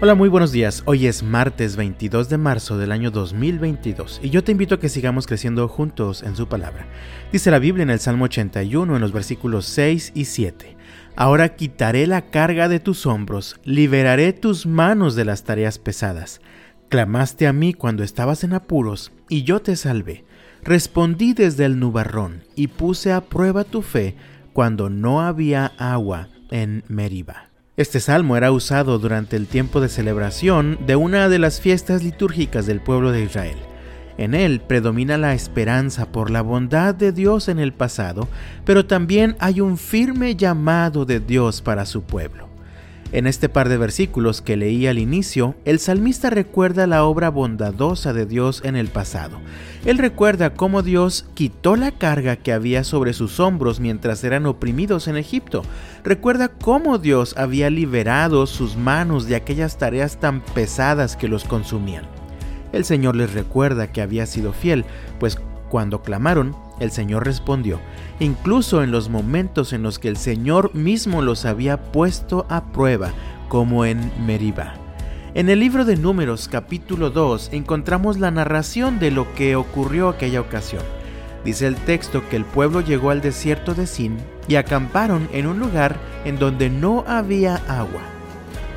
Hola, muy buenos días. Hoy es martes 22 de marzo del año 2022 y yo te invito a que sigamos creciendo juntos en su palabra. Dice la Biblia en el Salmo 81 en los versículos 6 y 7. Ahora quitaré la carga de tus hombros, liberaré tus manos de las tareas pesadas. Clamaste a mí cuando estabas en apuros y yo te salvé. Respondí desde el nubarrón y puse a prueba tu fe cuando no había agua en Meriba. Este salmo era usado durante el tiempo de celebración de una de las fiestas litúrgicas del pueblo de Israel. En él predomina la esperanza por la bondad de Dios en el pasado, pero también hay un firme llamado de Dios para su pueblo. En este par de versículos que leí al inicio, el salmista recuerda la obra bondadosa de Dios en el pasado. Él recuerda cómo Dios quitó la carga que había sobre sus hombros mientras eran oprimidos en Egipto. Recuerda cómo Dios había liberado sus manos de aquellas tareas tan pesadas que los consumían. El Señor les recuerda que había sido fiel, pues cuando clamaron, el Señor respondió, incluso en los momentos en los que el Señor mismo los había puesto a prueba, como en Meribá. En el libro de Números capítulo 2 encontramos la narración de lo que ocurrió aquella ocasión. Dice el texto que el pueblo llegó al desierto de Sin y acamparon en un lugar en donde no había agua.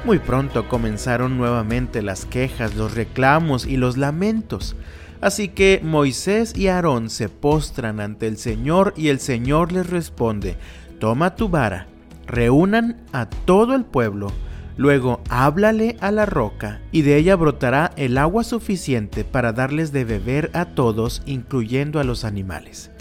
Muy pronto comenzaron nuevamente las quejas, los reclamos y los lamentos. Así que Moisés y Aarón se postran ante el Señor y el Señor les responde, toma tu vara, reúnan a todo el pueblo, luego háblale a la roca y de ella brotará el agua suficiente para darles de beber a todos, incluyendo a los animales.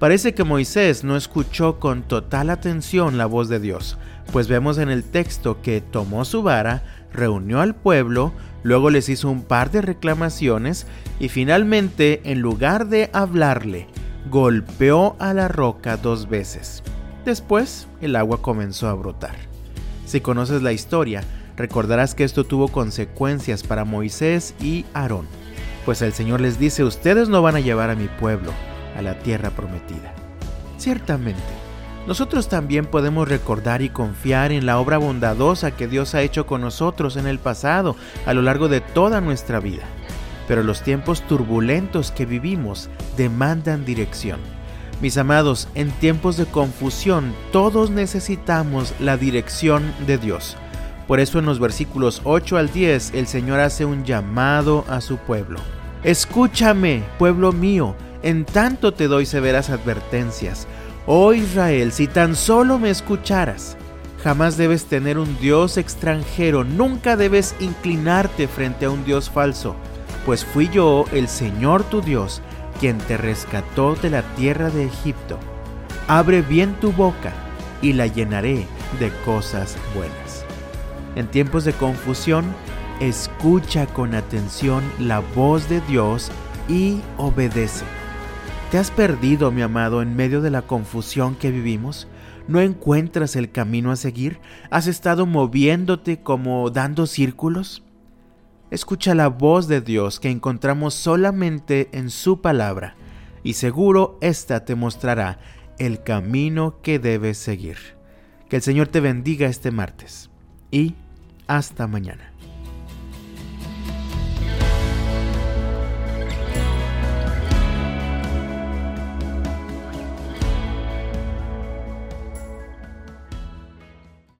Parece que Moisés no escuchó con total atención la voz de Dios, pues vemos en el texto que tomó su vara, reunió al pueblo, luego les hizo un par de reclamaciones y finalmente, en lugar de hablarle, golpeó a la roca dos veces. Después, el agua comenzó a brotar. Si conoces la historia, recordarás que esto tuvo consecuencias para Moisés y Aarón, pues el Señor les dice, ustedes no van a llevar a mi pueblo a la tierra prometida. Ciertamente, nosotros también podemos recordar y confiar en la obra bondadosa que Dios ha hecho con nosotros en el pasado, a lo largo de toda nuestra vida. Pero los tiempos turbulentos que vivimos demandan dirección. Mis amados, en tiempos de confusión todos necesitamos la dirección de Dios. Por eso en los versículos 8 al 10 el Señor hace un llamado a su pueblo. Escúchame, pueblo mío, en tanto te doy severas advertencias. Oh Israel, si tan solo me escucharas, jamás debes tener un Dios extranjero, nunca debes inclinarte frente a un Dios falso, pues fui yo, el Señor tu Dios, quien te rescató de la tierra de Egipto. Abre bien tu boca y la llenaré de cosas buenas. En tiempos de confusión, escucha con atención la voz de Dios y obedece. ¿Te has perdido, mi amado, en medio de la confusión que vivimos? ¿No encuentras el camino a seguir? ¿Has estado moviéndote como dando círculos? Escucha la voz de Dios que encontramos solamente en su palabra, y seguro ésta te mostrará el camino que debes seguir. Que el Señor te bendiga este martes y hasta mañana.